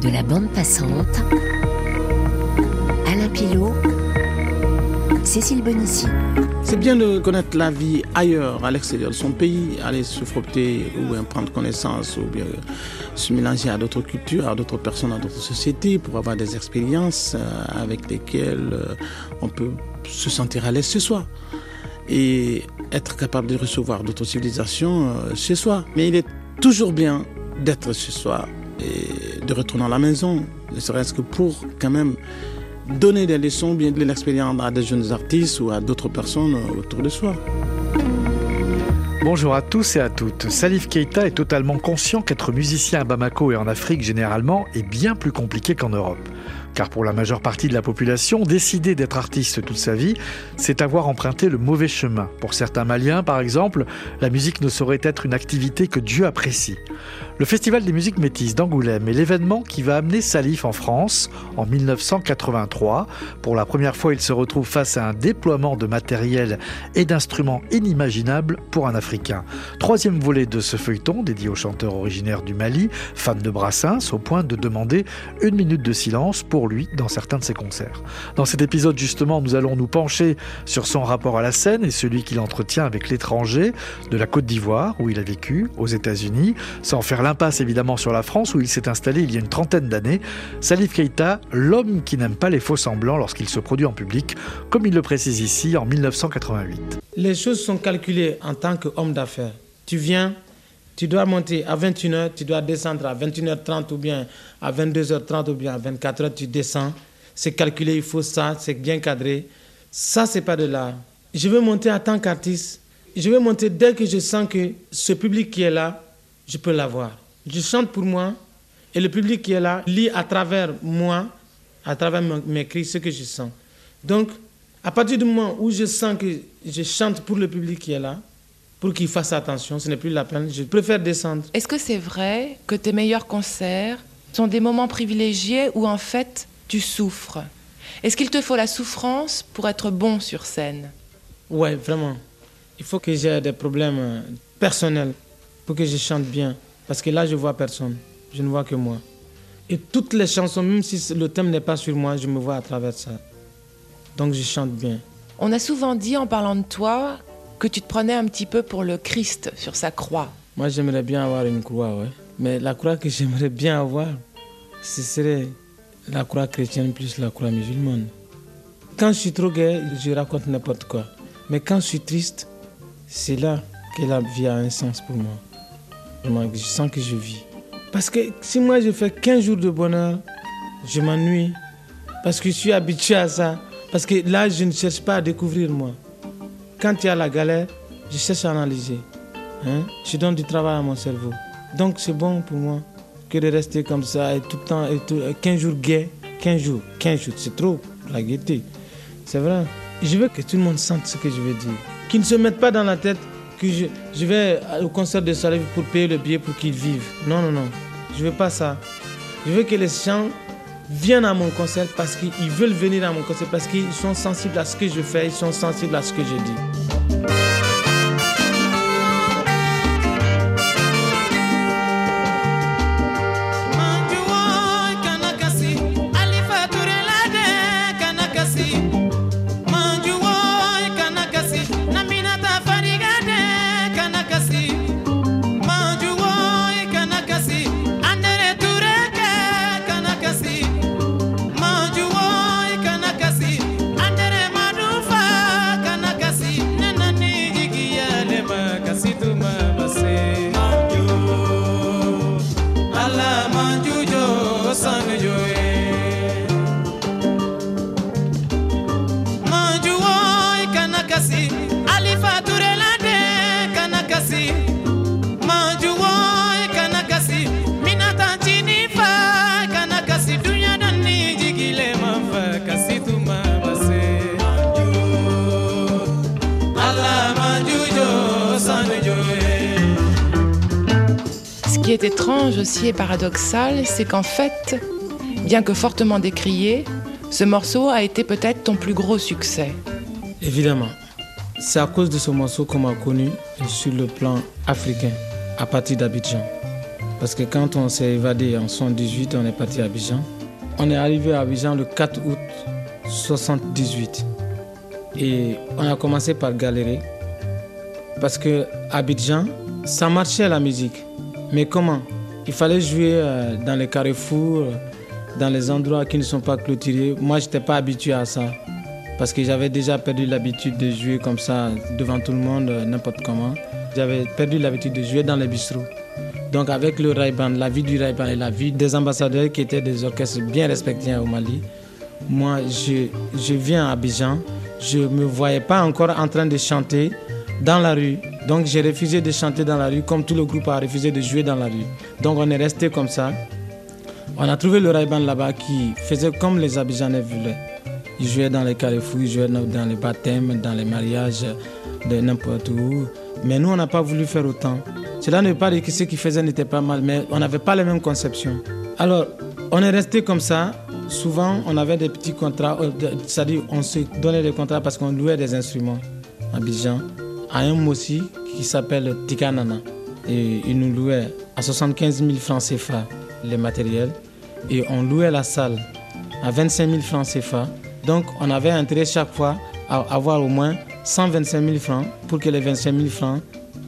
de la bande passante. Alain Pilot, Cécile Bonissi. C'est bien de connaître la vie ailleurs, à l'extérieur de son pays, aller se frotter ou bien prendre connaissance ou bien se mélanger à d'autres cultures, à d'autres personnes, à d'autres sociétés pour avoir des expériences euh, avec lesquelles euh, on peut se sentir à l'aise chez soi et être capable de recevoir d'autres civilisations euh, chez soi. Mais il est toujours bien d'être chez soi et de retourner à la maison, ne serait-ce que pour quand même donner des leçons, bien de l'expérience à des jeunes artistes ou à d'autres personnes autour de soi. Bonjour à tous et à toutes. Salif Keita est totalement conscient qu'être musicien à Bamako et en Afrique généralement est bien plus compliqué qu'en Europe. Car pour la majeure partie de la population, décider d'être artiste toute sa vie, c'est avoir emprunté le mauvais chemin. Pour certains Maliens, par exemple, la musique ne saurait être une activité que Dieu apprécie. Le Festival des musiques métisses d'Angoulême est l'événement qui va amener Salif en France en 1983. Pour la première fois, il se retrouve face à un déploiement de matériel et d'instruments inimaginables pour un Africain. Troisième volet de ce feuilleton dédié au chanteur originaire du Mali, fan de Brassens, au point de demander une minute de silence pour lui dans certains de ses concerts. Dans cet épisode, justement, nous allons nous pencher sur son rapport à la scène et celui qu'il entretient avec l'étranger, de la Côte d'Ivoire, où il a vécu, aux États-Unis, sans faire l'impasse évidemment sur la France, où il s'est installé il y a une trentaine d'années. Salif Keita, l'homme qui n'aime pas les faux semblants lorsqu'il se produit en public, comme il le précise ici en 1988. Les choses sont calculées en tant qu'homme d'affaires. Tu viens, tu dois monter à 21h, tu dois descendre à 21h30 ou bien à 22h30 ou bien à 24h, tu descends. C'est calculé, il faut ça, c'est bien cadré. Ça, c'est pas de l'art. Je veux monter en tant qu'artiste. Je veux monter dès que je sens que ce public qui est là, je peux l'avoir. Je chante pour moi et le public qui est là lit à travers moi, à travers mes cris, ce que je sens. Donc, à partir du moment où je sens que je chante pour le public qui est là, pour qu'il fasse attention, ce n'est plus la peine, je préfère descendre. Est-ce que c'est vrai que tes meilleurs concerts sont des moments privilégiés où en fait tu souffres? Est-ce qu'il te faut la souffrance pour être bon sur scène? Ouais, vraiment. Il faut que j'ai des problèmes euh, personnels pour que je chante bien. Parce que là, je vois personne. Je ne vois que moi. Et toutes les chansons, même si le thème n'est pas sur moi, je me vois à travers ça. Donc je chante bien. On a souvent dit en parlant de toi que tu te prenais un petit peu pour le Christ sur sa croix. Moi, j'aimerais bien avoir une croix, ouais. Mais la croix que j'aimerais bien avoir, ce serait la croix chrétienne plus la croix musulmane. Quand je suis trop gai, je raconte n'importe quoi. Mais quand je suis triste, c'est là que la vie a un sens pour moi. Je sens que je vis. Parce que si moi je fais 15 jours de bonheur, je m'ennuie. Parce que je suis habitué à ça. Parce que là, je ne cherche pas à découvrir moi. Quand il y a la galère, je cherche à analyser. Hein? Je donne du travail à mon cerveau. Donc c'est bon pour moi que de rester comme ça et tout le temps, et tout, 15 jours gay, 15 jours, 15 jours, c'est trop, la gaieté. C'est vrai. Je veux que tout le monde sente ce que je veux dire. Qu'ils ne se mettent pas dans la tête que je, vais au concert de Salif pour payer le billet pour qu'ils vivent. Non, non, non. Je veux pas ça. Je veux que les gens viennent à mon concert parce qu'ils veulent venir à mon concert, parce qu'ils sont sensibles à ce que je fais, ils sont sensibles à ce que je dis. Qui est étrange aussi et paradoxal, c'est qu'en fait, bien que fortement décrié, ce morceau a été peut-être ton plus gros succès. Évidemment. C'est à cause de ce morceau qu'on m'a connu sur le plan africain, à partir d'Abidjan. Parce que quand on s'est évadé en 78, on est parti à Abidjan. On est arrivé à Abidjan le 4 août 78. Et on a commencé par galérer. Parce que Abidjan, ça marchait la musique. Mais comment? Il fallait jouer euh, dans les carrefours, dans les endroits qui ne sont pas clôturés. Moi, je n'étais pas habitué à ça. Parce que j'avais déjà perdu l'habitude de jouer comme ça devant tout le monde, euh, n'importe comment. J'avais perdu l'habitude de jouer dans les bistrots. Donc avec le Raiban, la vie du Raiban et la vie des ambassadeurs qui étaient des orchestres bien respectés au Mali, moi je, je viens à Abidjan, je ne me voyais pas encore en train de chanter dans la rue. Donc j'ai refusé de chanter dans la rue comme tout le groupe a refusé de jouer dans la rue. Donc on est resté comme ça. On a trouvé le Raiban là-bas qui faisait comme les Abidjanais voulaient. Ils jouaient dans les carrefours, ils jouaient dans les baptêmes, dans les mariages, de n'importe où. Mais nous, on n'a pas voulu faire autant. Cela ne veut pas dire que ce qu'ils faisaient n'était pas mal, mais on n'avait pas les mêmes conceptions. Alors, on est resté comme ça. Souvent, on avait des petits contrats, euh, c'est-à-dire on se donnait des contrats parce qu'on louait des instruments à Abidjan, à un aussi qui s'appelle Tikanana. Et il nous louait à 75 000 francs CFA les matériels et on louait la salle à 25 000 francs CFA. Donc, on avait intérêt chaque fois à avoir au moins 125 000 francs pour que les 25 000 francs,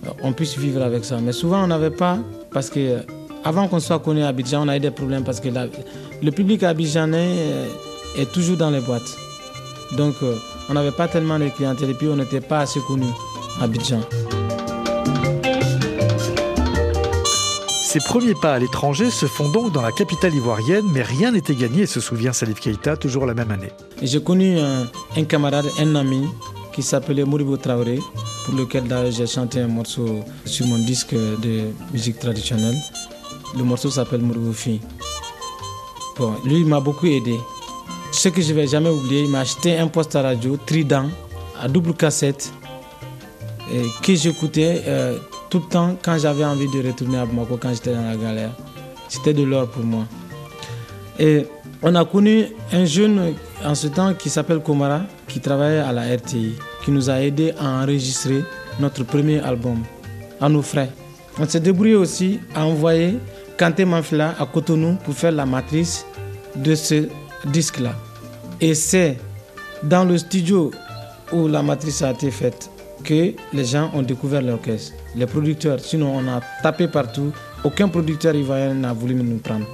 euh, on puisse vivre avec ça. Mais souvent, on n'avait pas, parce que euh, avant qu'on soit connu à Abidjan, on a eu des problèmes parce que le public abidjanais euh, est toujours dans les boîtes. Donc, on n'avait pas tellement de clientèle et puis on n'était pas assez connu Abidjan. Ses premiers pas à l'étranger se font donc dans la capitale ivoirienne, mais rien n'était gagné, se souvient Salif Keita, toujours la même année. J'ai connu un, un, camarade, un ami, qui s'appelait Moribo Traoré, pour lequel j'ai chanté un morceau sur mon disque de musique traditionnelle. Le morceau s'appelle Moribo Fi. Bon, lui, il m'a beaucoup aidé. Ce que je ne vais jamais oublier, il m'a acheté un poste à radio, Trident, à double cassette, et que j'écoutais euh, tout le temps quand j'avais envie de retourner à Bamako, quand j'étais dans la galère. C'était de l'or pour moi. Et on a connu un jeune en ce temps qui s'appelle Komara, qui travaillait à la RTI, qui nous a aidé à enregistrer notre premier album à nos frais. On s'est débrouillé aussi à envoyer Kanté Manfila à Cotonou pour faire la matrice de ce disque-là. Et c'est dans le studio où la matrice a été faite que les gens ont découvert l'orchestre. Les producteurs, sinon on a tapé partout, aucun producteur ivoirien n'a voulu nous prendre.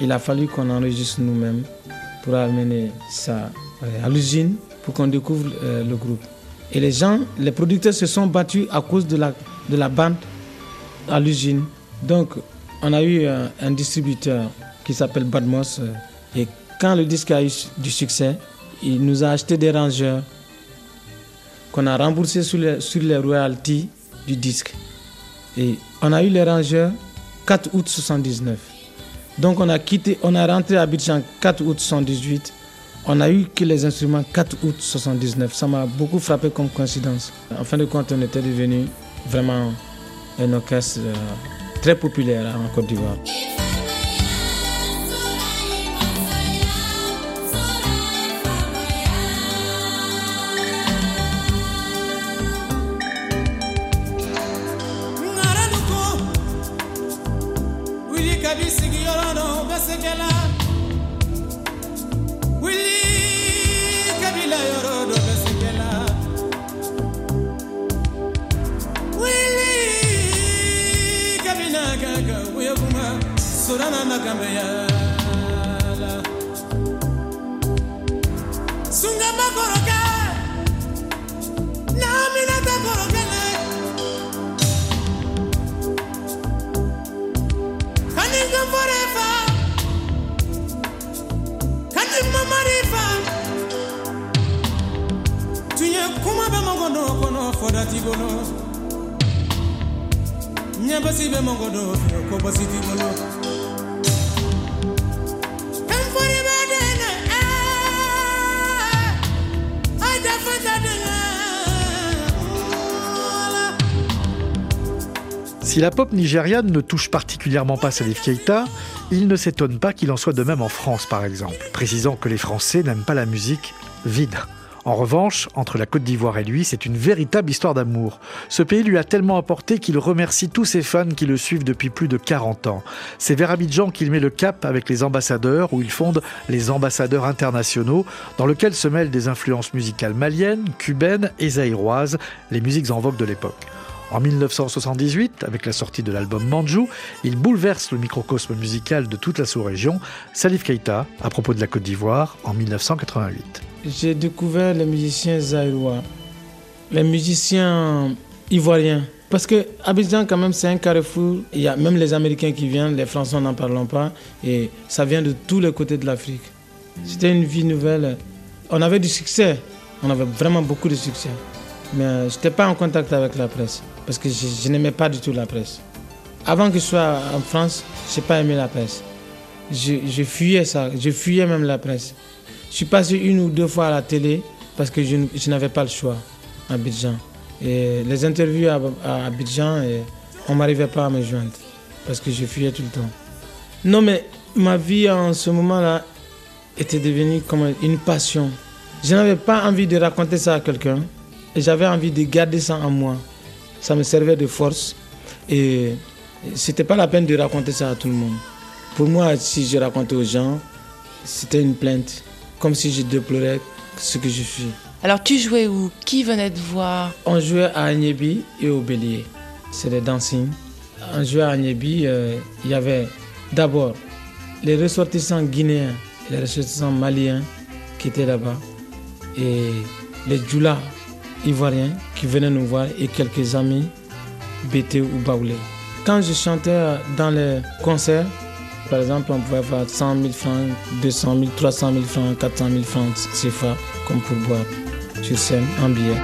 Il a fallu qu'on enregistre nous-mêmes pour amener ça à l'usine pour qu'on découvre euh, le groupe. Et les gens, les producteurs se sont battus à cause de la, de la bande à l'usine. Donc, on a eu un, un distributeur qui s'appelle Badmos. Euh, et quand le disque a eu du succès, il nous a acheté des rangeurs qu'on a remboursés sur les, sur royalties du disque. Et on a eu les rangeurs 4 août 79. Donc on a quitté, on a rentré à Abidjan 4 août 78 on a eu que les instruments 4 août 79. Ça m'a beaucoup frappé comme coïncidence. En fin de compte, on était devenu vraiment un orchestre euh, très populaire en Côte d'Ivoire. Sorana na kameyala sunga makoroka na minata korokele kaninga forefa kanima marifa tunye kuma be mongono kono fodati bono nyabasi be mongono ko basiti bono Si la pop nigériane ne touche particulièrement pas Salif Keita, il ne s'étonne pas qu'il en soit de même en France par exemple, précisant que les Français n'aiment pas la musique vide. En revanche, entre la Côte d'Ivoire et lui, c'est une véritable histoire d'amour. Ce pays lui a tellement apporté qu'il remercie tous ses fans qui le suivent depuis plus de 40 ans. C'est vers Abidjan qu'il met le cap avec les ambassadeurs, où il fonde les ambassadeurs internationaux, dans lequel se mêlent des influences musicales maliennes, cubaines et zaïroises, les musiques en vogue de l'époque. En 1978, avec la sortie de l'album Manjou, il bouleverse le microcosme musical de toute la sous-région. Salif Keita, à propos de la Côte d'Ivoire, en 1988. J'ai découvert les musiciens zaïrois, les musiciens ivoiriens. Parce que Abidjan, quand même, c'est un carrefour. Il y a même les Américains qui viennent, les Français n'en parlons pas. Et ça vient de tous les côtés de l'Afrique. C'était une vie nouvelle. On avait du succès. On avait vraiment beaucoup de succès. Mais je n'étais pas en contact avec la presse parce que je, n'aimais pas du tout la presse. Avant que je sois en France, je n'ai pas aimé la presse. Je, fuyais ça, je fuyais même la presse. Je suis passé une ou deux fois à la télé parce que je, n'avais pas le choix à Abidjan. Et les interviews à, Abidjan, et on ne m'arrivait pas à me joindre parce que je fuyais tout le temps. Non, mais ma vie en ce moment-là était devenue comme une passion. Je n'avais pas envie de raconter ça à quelqu'un et j'avais envie de garder ça en moi ça me servait de force. Et c'était pas la peine de raconter ça à tout le monde. Pour moi, si je racontais aux gens, c'était une plainte, comme si je déplorais ce que je suis. Alors tu jouais où? Qui venait te voir? On jouait à Agnébi et au Bélier. C'est des dancing. On jouait à Agnébi, euh, il y avait d'abord les ressortissants guinéens et les ressortissants maliens qui étaient là-bas. Et les Djoula ivoiriens qui venaient nous voir et quelques amis BT ou Baoulé. Quand je chantais dans les concerts, par exemple, on pouvait avoir 100 000 francs, 200 000, 300 000 francs, 400 000 francs CFA comme pour boire sur scène en billet.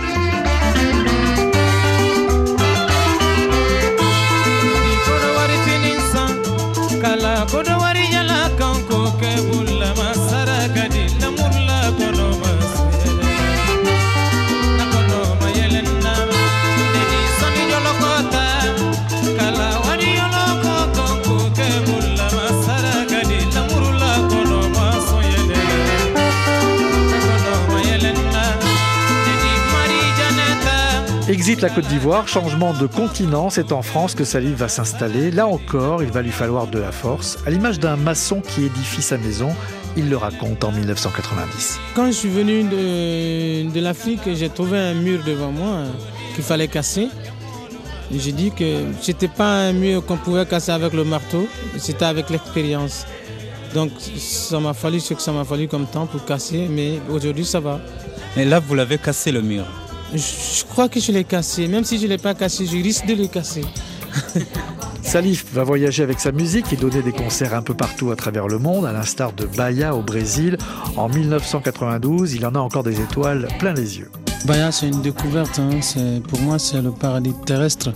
La Côte d'Ivoire, changement de continent, c'est en France que Salif va s'installer. Là encore, il va lui falloir de la force. À l'image d'un maçon qui édifie sa maison, il le raconte en 1990. Quand je suis venu de, de l'Afrique, j'ai trouvé un mur devant moi qu'il fallait casser. J'ai dit que c'était pas un mur qu'on pouvait casser avec le marteau, c'était avec l'expérience. Donc ça m'a fallu ce que ça m'a fallu comme temps pour casser, mais aujourd'hui ça va. Et là, vous l'avez cassé le mur je crois que je l'ai cassé. Même si je ne l'ai pas cassé, je risque de le casser. Salif va voyager avec sa musique et donner des concerts un peu partout à travers le monde, à l'instar de Bahia au Brésil. En 1992, il en a encore des étoiles plein les yeux. Bahia, c'est une découverte. Hein. Pour moi, c'est le paradis terrestre.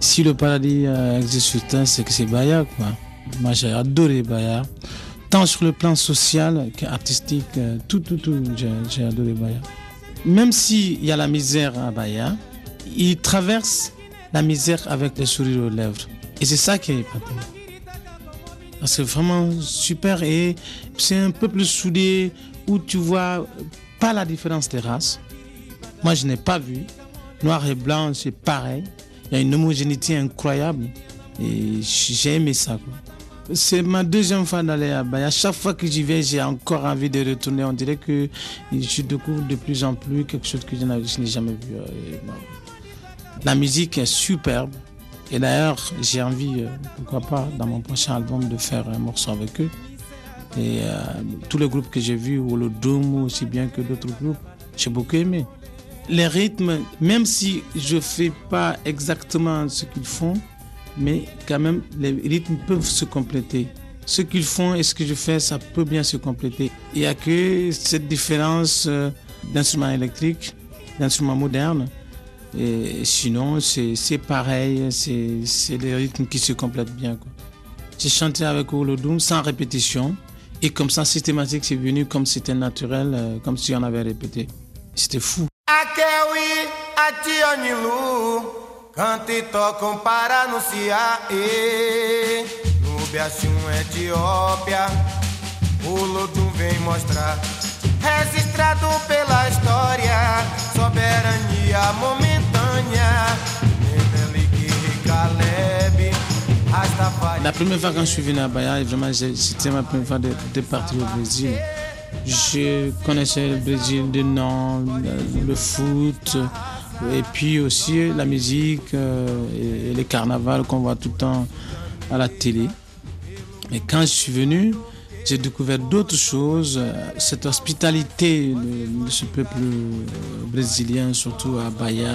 Si le paradis euh, existe sur Terre, c'est que c'est Bahia. Quoi. Moi, j'ai adoré Bahia. Tant sur le plan social qu'artistique, euh, tout, tout, tout, j'ai adoré Bahia même s'il y a la misère à Bahia, il traverse la misère avec le sourire aux lèvres. Et c'est ça qui est épatant. C'est vraiment super et c'est un peu plus soudé où tu vois pas la différence des races. Moi, je n'ai pas vu. Noir et blanc, c'est pareil. Il y a une homogénéité incroyable et j'ai aimé ça. C'est ma deuxième fois d'aller à Bahia. Chaque fois que j'y vais, j'ai encore envie de retourner. On dirait que je découvre de plus en plus quelque chose que je n'ai jamais vu. Euh, la musique est superbe. Et d'ailleurs, j'ai envie, euh, pourquoi pas, dans mon prochain album, de faire un morceau avec eux. Et euh, tous les groupes que j'ai vus, ou le Doom aussi bien que d'autres groupes, j'ai beaucoup aimé. Les rythmes, même si je ne fais pas exactement ce qu'ils font, mais quand même, les rythmes peuvent se compléter. Ce qu'ils font et ce que je fais, ça peut bien se compléter. Il n'y a que cette différence euh, d'instruments électriques, d'instruments modernes. Et sinon, c'est pareil, c'est des rythmes qui se complètent bien. J'ai chanté avec Olodum sans répétition. Et comme ça, systématique, c'est venu comme c'était naturel, euh, comme si on avait répété. C'était fou. Canta e tocam para anunciar. E, no Biachum, Etiópia, o Lodum vem mostrar. registrado pela história, soberania momentânea. La première fois quand je suis venu à Bahia, vraiment, c'était ma première fois de, de, partir au Brésil. Je connaissais le Brésil de nom, le, le foot, et puis aussi la musique euh, et, les carnavals qu'on voit tout le temps à la télé. Et quand je suis venu, j'ai découvert d'autres choses, cette hospitalité de, ce peuple brésilien, surtout à Bahia,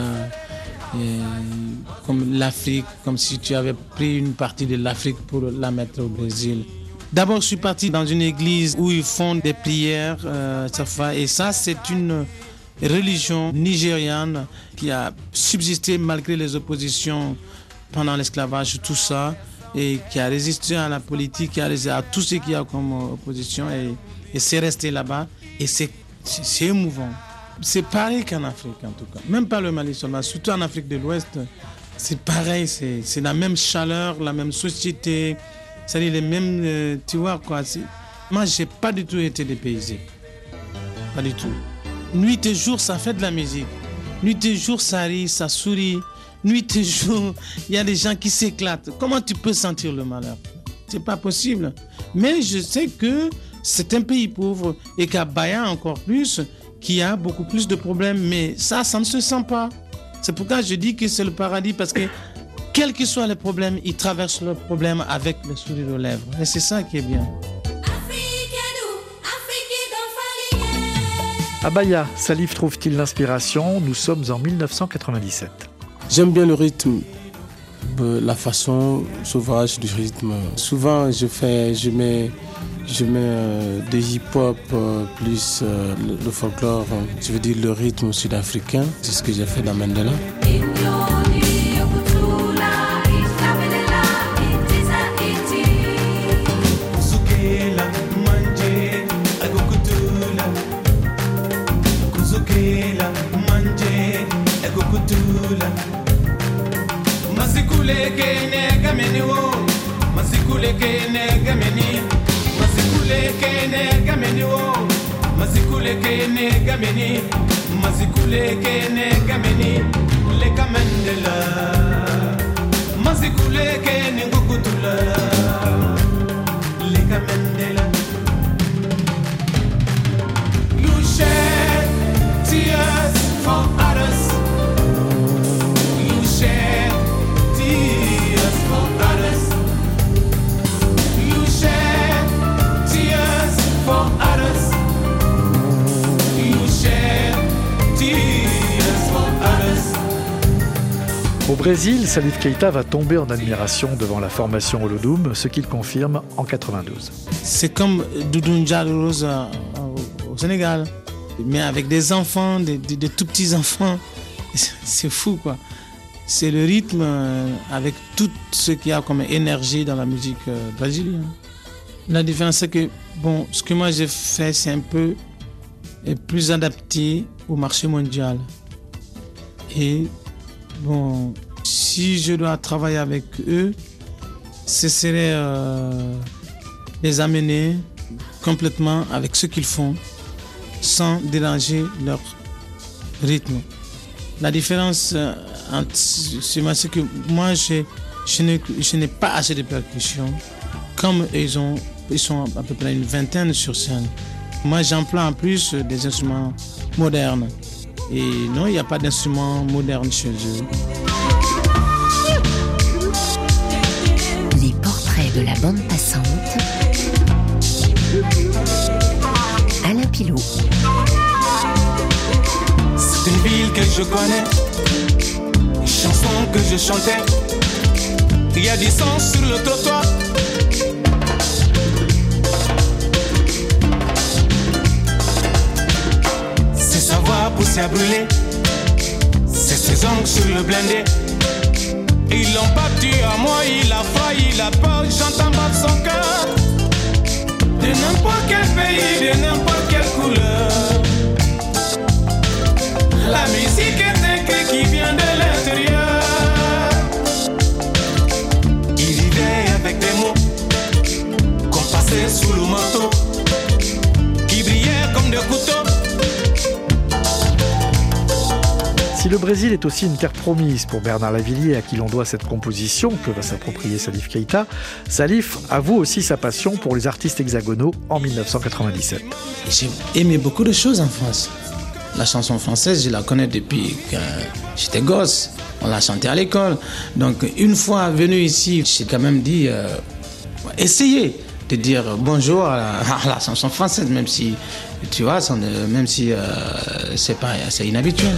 comme l'Afrique, comme si tu avais pris une partie de l'Afrique pour la mettre au Brésil. D'abord, je suis parti dans une église où ils font des prières, euh, et ça, c'est une religion nigériane qui a subsisté malgré les oppositions pendant l'esclavage, tout ça, et qui a résisté à la politique, qui a résisté à tout ce qu'il y a comme opposition, et, et c'est resté là-bas, et c'est émouvant. C'est pareil qu'en Afrique, en tout cas. Même pas le Mali seulement, surtout en Afrique de l'Ouest, c'est pareil, c'est la même chaleur, la même société, c'est-à-dire les mêmes. Euh, tu vois quoi. Moi, j'ai pas du tout été dépaysé. Pas du tout. Nuit et jour, ça fait de la musique. Nuit et jour, ça rit, ça sourit. Nuit et jour, il y a des gens qui s'éclatent. Comment tu peux sentir le malheur? C'est pas possible. Mais je sais que c'est un pays pauvre et qu'à Bahia encore plus, qui a beaucoup plus de problèmes. Mais ça, ça ne se sent pas. C'est pourquoi je dis que c'est le paradis parce que quels que soient les problèmes, ils traversent leurs problèmes avec le sourire aux lèvres. Et c'est ça qui est bien. À Bahia, Salif trouve-t-il l'inspiration? Nous sommes en 1997. J'aime bien le rythme, la façon sauvage du rythme. Souvent, je fais, je mets, je mets euh, des hip-hop euh, plus euh, le, le, folklore, je veux dire le rythme sud-africain. C'est ce que j'ai fait dans Mandela. mazikuleke negameni wo. Mazikuleke negameni. Mazikuleke negameni wo. Mazikuleke negameni. Mazikuleke negameni. Lekamendela mazikuleke leka Mandela. Au Brésil, Salif Keita va tomber en admiration devant la formation Holodoum, ce qu'il confirme en 92. C'est comme Doudou Rose au Sénégal, mais avec des enfants, des, des, tout petits enfants. C'est fou quoi c'est le rythme avec tout ce qu'il y a comme énergie dans la musique brésilienne. La différence, c'est que bon, ce que moi j'ai fait, c'est un peu plus adapté au marché mondial. Et bon, si je dois travailler avec eux, ce serait euh, les amener complètement avec ce qu'ils font, sans déranger leur rythme. La différence c'est c'est que moi, je, je n'ai pas assez de percussions. Comme ils, ont, ils sont à peu près une vingtaine sur scène. Moi, j'emploie en plus des instruments modernes. Et non, il n'y a pas d'instruments modernes chez eux. Les portraits de la bande passante. Alain Pilot. C'est une ville que je connais chansons que je chantais. Il y a du sang sur le trottoir. Poussée à brûler. C'est ses ongles sur le blindé. Ils l'ont battu à moi, il a failli, il a peur, j'entends battre son cœur. De n'importe quel pays, de n'importe quelle couleur. La musique est un qui vient de l'intérieur. Il vivait avec des mots qu'on passait sous le manteau, qui brillaient comme des couteaux. Le Brésil est aussi une terre promise pour Bernard Lavillier, à qui l'on doit cette composition que va s'approprier Salif Keita. Salif avoue aussi sa passion pour les artistes hexagonaux en 1997. J'ai aimé beaucoup de choses en France. La chanson française, je la connais depuis que j'étais gosse. On l'a chantée à l'école. Donc, une fois venu ici, j'ai quand même dit euh, essayez de dire bonjour à la, chanson française, même si, tu vois, même si euh, pas, c'est inhabituel.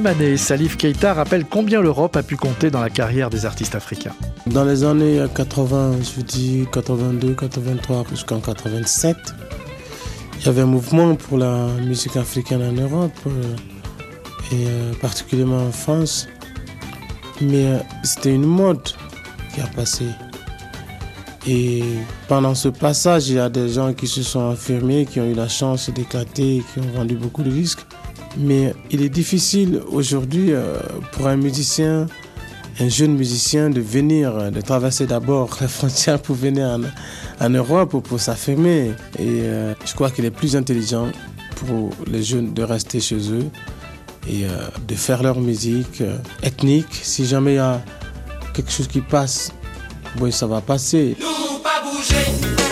Même année, Salif Keita rappelle combien l'Europe a pu compter dans la carrière des artistes africains. Dans les années 80, je dis 82, 83 jusqu'en 87, il y avait un mouvement pour la musique africaine en Europe euh, et euh, particulièrement en France. Mais euh, c'était une mode qui a passé. Et pendant ce passage, il y a des gens qui se sont affirmés, qui ont eu la chance d'éclater, qui ont vendu beaucoup de disques. Mais il est difficile aujourd'hui euh, pour un musicien, un jeune musicien, de venir, euh, de traverser d'abord les frontières pour venir en, Europe pour, pour s'affirmer. Et euh, je crois qu'il est plus intelligent pour les jeunes de rester chez eux et de faire leur musique ethnique. Si jamais il y a quelque chose qui passe, bon, ça va passer. Nous pas bouger.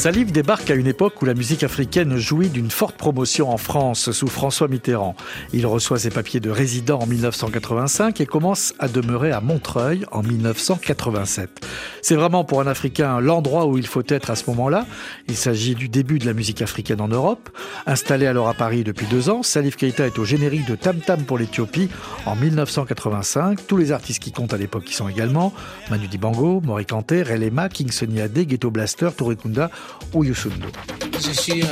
Salif débarque à une époque où la musique africaine jouit d'une forte promotion en France sous François Mitterrand. Il reçoit ses papiers de résident en 1985 et commence à demeurer à Montreuil en 1987. C'est vraiment pour un Africain l'endroit où il faut être à ce moment-là. Il s'agit du début de la musique africaine en Europe. Installé alors à Paris depuis deux ans, Salif Keita est au générique de Tam Tam pour l'Éthiopie en 1985. Tous les artistes qui comptent à l'époque qui sont également Manu Dibango, Mori Kanté, Relema, King Ghetto Blaster, Touré Kunda ou. Je suis euh,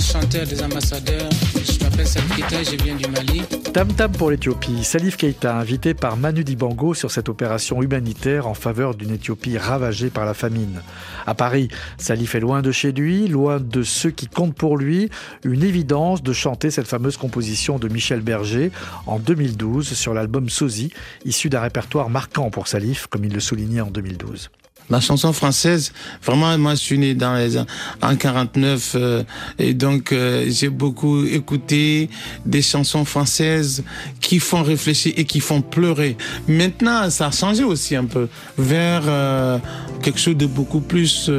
chanteur des ambassadeurs. Je m'appelle Salif Keita, je viens du Mali. Tam Tam pour l'Éthiopie. Salif Keita, invité par Manu Dibango sur cette opération humanitaire en faveur d'une Éthiopie ravagée par la famine. À Paris, Salif est loin de chez lui, loin de ceux qui comptent pour lui. Une évidence de chanter cette fameuse composition de Michel Berger en 2012 sur l'album Sosie, issu d'un répertoire marquant pour Salif, comme il le soulignait en 2012 la chanson française, vraiment, moi, je suis né dans les en 49 euh, et donc euh, j'ai beaucoup écouté des chansons françaises qui font réfléchir et qui font pleurer. Maintenant, ça a changé aussi un peu vers euh, quelque chose de beaucoup plus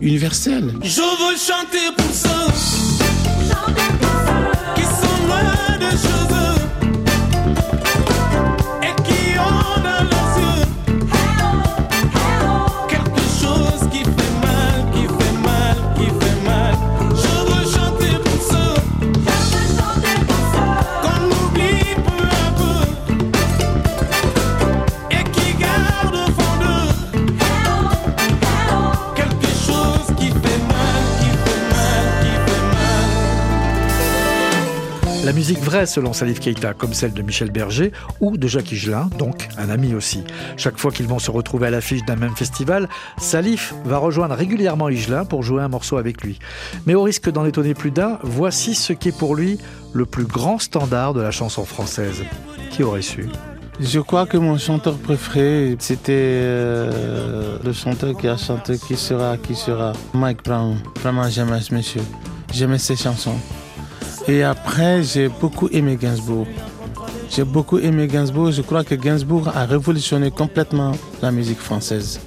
universel. Je veux chanter pour ça. Qui sont. Musique vraie selon Salif Keita, comme celle de Michel Berger ou de Jacques Higelin, donc un ami aussi. Chaque fois qu'ils vont se retrouver à l'affiche d'un même festival, Salif va rejoindre régulièrement Higelin pour jouer un morceau avec lui. Mais au risque d'en étonner plus d'un, voici ce qui est pour lui le plus grand standard de la chanson française. Qui aurait su? Je crois que mon chanteur préféré, c'était euh, le chanteur qui a chanté Qui sera, qui sera, Mike Brown. Vraiment, j'aimais ce monsieur. J'aimais ses chansons. Et après, j'ai beaucoup aimé Gainsbourg. J'ai beaucoup aimé Gainsbourg. Je crois que Gainsbourg a révolutionné complètement la musique française.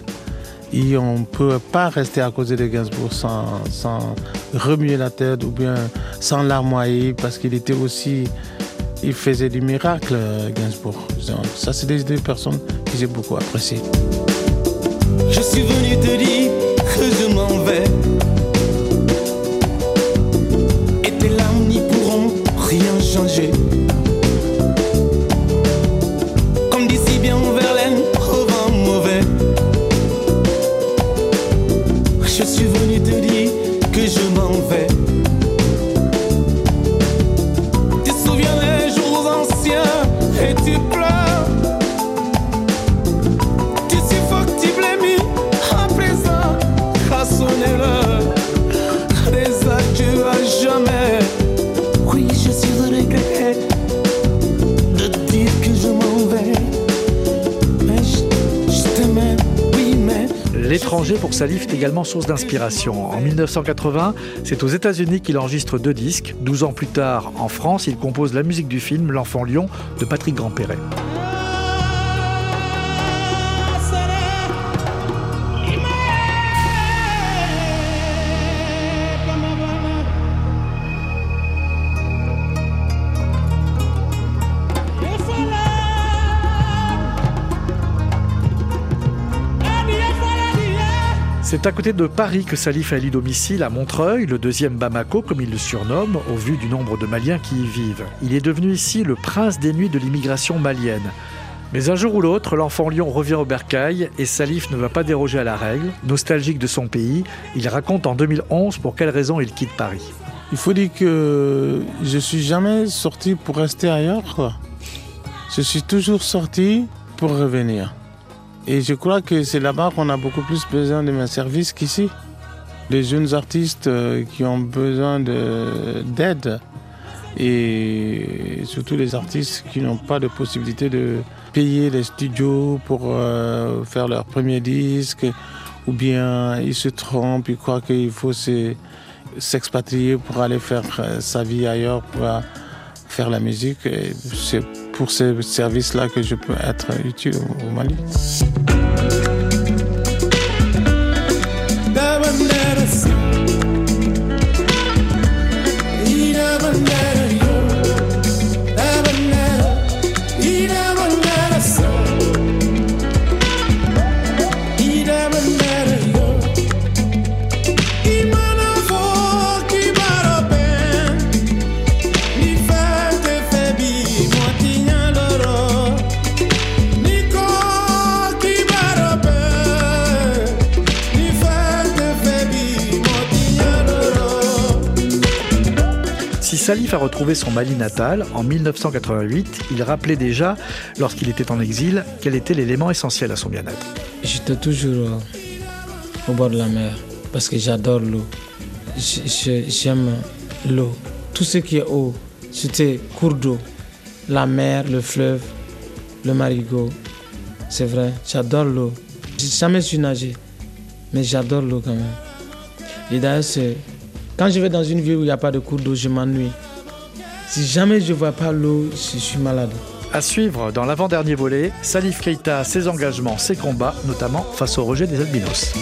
Et on ne peut pas rester à côté de Gainsbourg sans, sans remuer la tête ou bien sans larmoyer parce qu'il était aussi. Il faisait du miracle, Gainsbourg. Ça, c'est des, des personnes que j'ai beaucoup appréciées. Je suis venu te dire que je m'en vais. Salif est également source d'inspiration. En 1980, c'est aux États-Unis qu'il enregistre deux disques. 12 ans plus tard, en France, il compose la musique du film L'Enfant Lion de Patrick Grandperret. C'est à côté de Paris que Salif a élu domicile à Montreuil, le deuxième Bamako, comme il le surnomme, au vu du nombre de Maliens qui y vivent. Il est devenu ici le prince des nuits de l'immigration malienne. Mais un jour ou l'autre, l'enfant lion revient au bercail et Salif ne va pas déroger à la règle. Nostalgique de son pays, il raconte en 2011 pour quelles raisons il quitte Paris. Il faut dire que je suis jamais sorti pour rester ailleurs. Je suis toujours sorti pour revenir. Et je crois que c'est là-bas qu'on a beaucoup plus besoin de mes services qu'ici. Les jeunes artistes euh, qui ont besoin de- d'aide et surtout les artistes qui n'ont pas de possibilité de payer les studios pour euh, faire leur premier disque ou bien ils se trompent, ils croient qu'il faut se- s'expatrier pour aller faire euh, sa vie ailleurs, pour faire la musique. Pour ce service-là que je peux être utile au Mali. Salif a retrouvé son Mali natal en 1988, il rappelait déjà, lorsqu'il était en exil, quel était l'élément essentiel à son bien-être. J'étais toujours euh, au bord de la mer parce que j'adore l'eau. J'aime l'eau. Tout ce qui est eau, c'était cours d'eau. La mer, le fleuve, le marigot. C'est vrai, j'adore l'eau. J'ai jamais su nager, mais j'adore l'eau quand même. Et d'ailleurs, c'est- quand je vais dans une ville où il n'y a pas de cours d'eau, je m'ennuie. Si jamais je ne vois pas l'eau, je suis malade. À suivre dans l'avant-dernier volet, Salif Keita, ses engagements, ses combats, notamment face au rejet des albinos.